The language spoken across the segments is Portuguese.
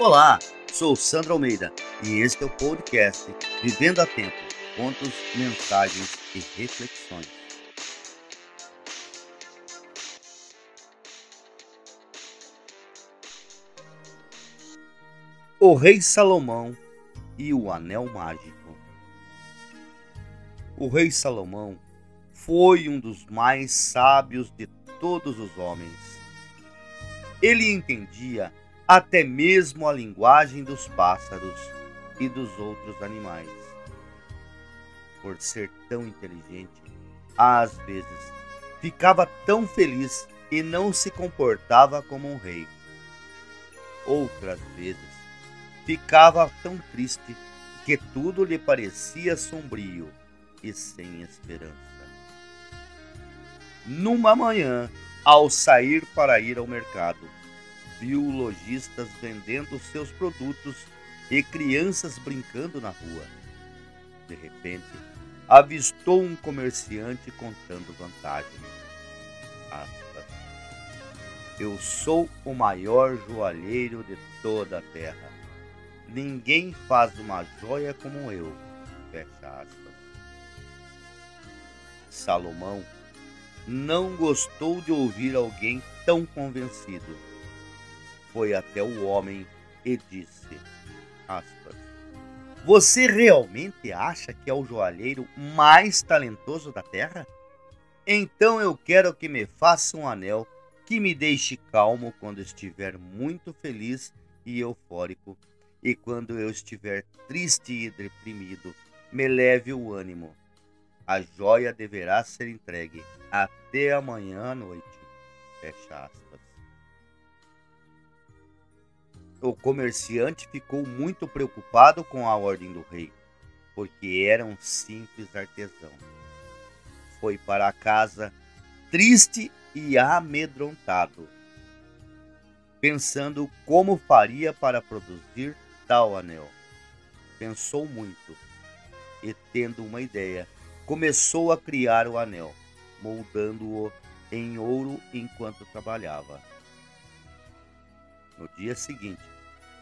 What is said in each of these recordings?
Olá, sou Sandro Almeida e este é o podcast Vivendo a Tempo, contos, mensagens e reflexões. O Rei Salomão e o Anel Mágico. O Rei Salomão foi um dos mais sábios de todos os homens. Ele entendia até mesmo a linguagem dos pássaros e dos outros animais. Por ser tão inteligente, às vezes ficava tão feliz e não se comportava como um rei. Outras vezes ficava tão triste que tudo lhe parecia sombrio e sem esperança. Numa manhã, ao sair para ir ao mercado, viu lojistas vendendo seus produtos e crianças brincando na rua. De repente, avistou um comerciante contando vantagem. Aspas. Eu sou o maior joalheiro de toda a terra. Ninguém faz uma joia como eu. Fecha aspas. Salomão não gostou de ouvir alguém tão convencido foi até o homem e disse: aspas, Você realmente acha que é o joalheiro mais talentoso da terra? Então eu quero que me faça um anel que me deixe calmo quando estiver muito feliz e eufórico, e quando eu estiver triste e deprimido, me leve o ânimo. A joia deverá ser entregue até amanhã à noite. Fecha aspas. O comerciante ficou muito preocupado com a ordem do rei, porque era um simples artesão. Foi para casa triste e amedrontado, pensando como faria para produzir tal anel. Pensou muito e, tendo uma ideia, começou a criar o anel, moldando-o em ouro enquanto trabalhava. No dia seguinte,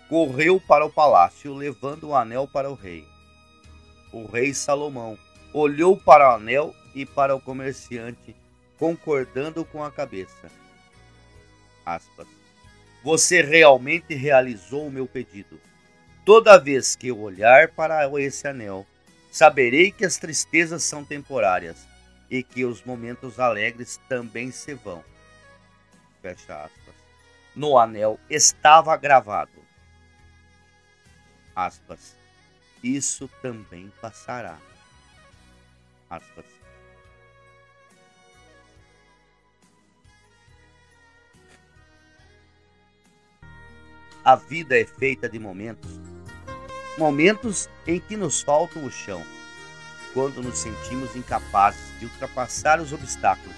correu para o palácio, levando o anel para o rei. O rei Salomão olhou para o anel e para o comerciante, concordando com a cabeça. Aspas. Você realmente realizou o meu pedido. Toda vez que eu olhar para esse anel, saberei que as tristezas são temporárias e que os momentos alegres também se vão. Fecha aspas no anel estava gravado. Aspas. Isso também passará. Aspas. A vida é feita de momentos. Momentos em que nos falta o chão. Quando nos sentimos incapazes de ultrapassar os obstáculos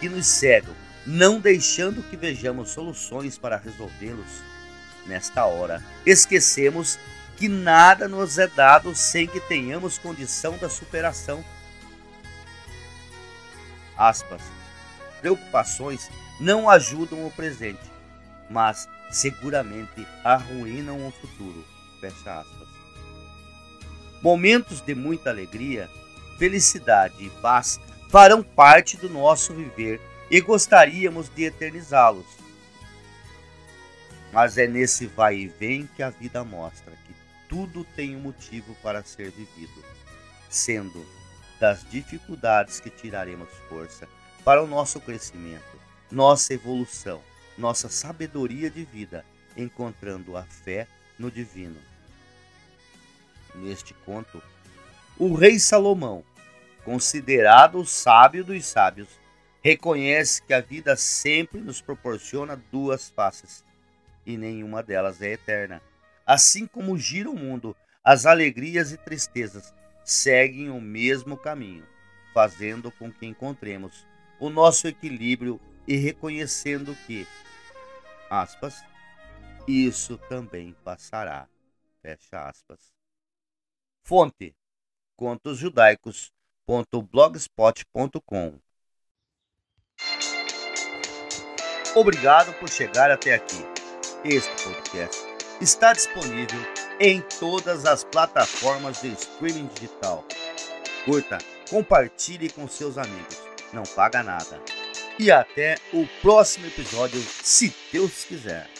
que nos cegam não deixando que vejamos soluções para resolvê-los. Nesta hora, esquecemos que nada nos é dado sem que tenhamos condição da superação. Aspas. Preocupações não ajudam o presente, mas seguramente arruinam o futuro. Fecha aspas. Momentos de muita alegria, felicidade e paz farão parte do nosso viver e gostaríamos de eternizá-los. Mas é nesse vai e vem que a vida mostra que tudo tem um motivo para ser vivido, sendo das dificuldades que tiraremos força para o nosso crescimento, nossa evolução, nossa sabedoria de vida, encontrando a fé no divino. Neste conto, o rei Salomão, considerado o sábio dos sábios, reconhece que a vida sempre nos proporciona duas faces e nenhuma delas é eterna. Assim como gira o mundo, as alegrias e tristezas seguem o mesmo caminho, fazendo com que encontremos o nosso equilíbrio e reconhecendo que, aspas, isso também passará. Fecha aspas. Fonte: contosjudaicos.blogspot.com Obrigado por chegar até aqui. Este podcast está disponível em todas as plataformas de streaming digital. Curta, compartilhe com seus amigos, não paga nada. E até o próximo episódio, se Deus quiser.